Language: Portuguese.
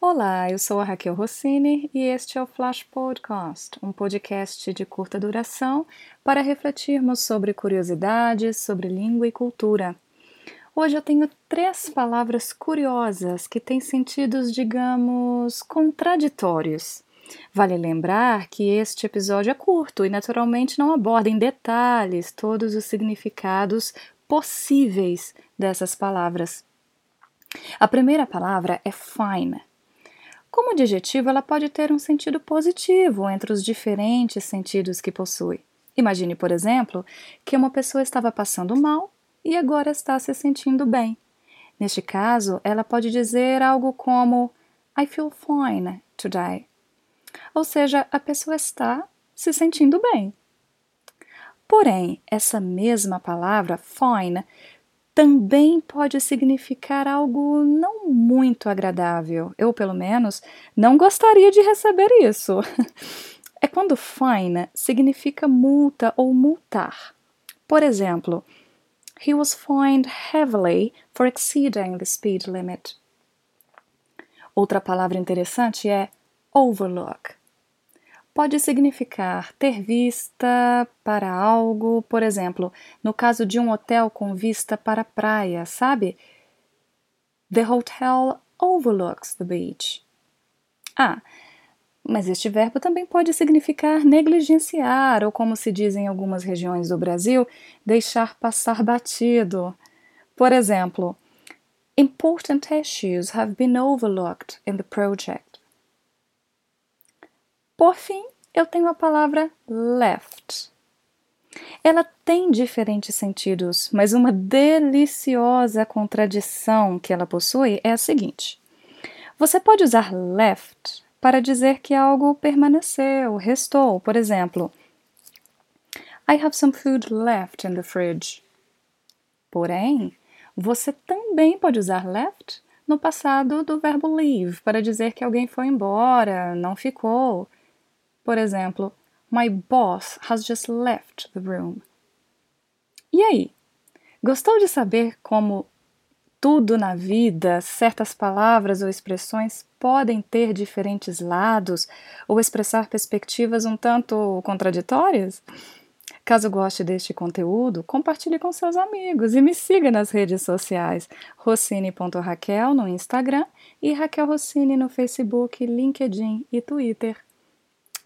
Olá, eu sou a Raquel Rossini e este é o Flash Podcast, um podcast de curta duração para refletirmos sobre curiosidades sobre língua e cultura. Hoje eu tenho três palavras curiosas que têm sentidos, digamos, contraditórios. Vale lembrar que este episódio é curto e naturalmente não aborda em detalhes todos os significados possíveis dessas palavras. A primeira palavra é fine como adjetivo, ela pode ter um sentido positivo entre os diferentes sentidos que possui. Imagine, por exemplo, que uma pessoa estava passando mal e agora está se sentindo bem. Neste caso, ela pode dizer algo como I feel fine today. Ou seja, a pessoa está se sentindo bem. Porém, essa mesma palavra fine também pode significar algo não muito agradável. Eu, pelo menos, não gostaria de receber isso. É quando fine significa multa ou multar. Por exemplo, he was fined heavily for exceeding the speed limit. Outra palavra interessante é overlook pode significar ter vista para algo, por exemplo, no caso de um hotel com vista para a praia, sabe? The hotel overlooks the beach. Ah, mas este verbo também pode significar negligenciar, ou como se diz em algumas regiões do Brasil, deixar passar batido. Por exemplo, important issues have been overlooked in the project. Por fim, eu tenho a palavra left. Ela tem diferentes sentidos, mas uma deliciosa contradição que ela possui é a seguinte: você pode usar left para dizer que algo permaneceu, restou. Por exemplo, I have some food left in the fridge. Porém, você também pode usar left no passado do verbo leave para dizer que alguém foi embora, não ficou. Por exemplo, My boss has just left the room. E aí? Gostou de saber como tudo na vida, certas palavras ou expressões podem ter diferentes lados ou expressar perspectivas um tanto contraditórias? Caso goste deste conteúdo, compartilhe com seus amigos e me siga nas redes sociais rossini.raquel no Instagram e Raquel Rossini no Facebook, LinkedIn e Twitter.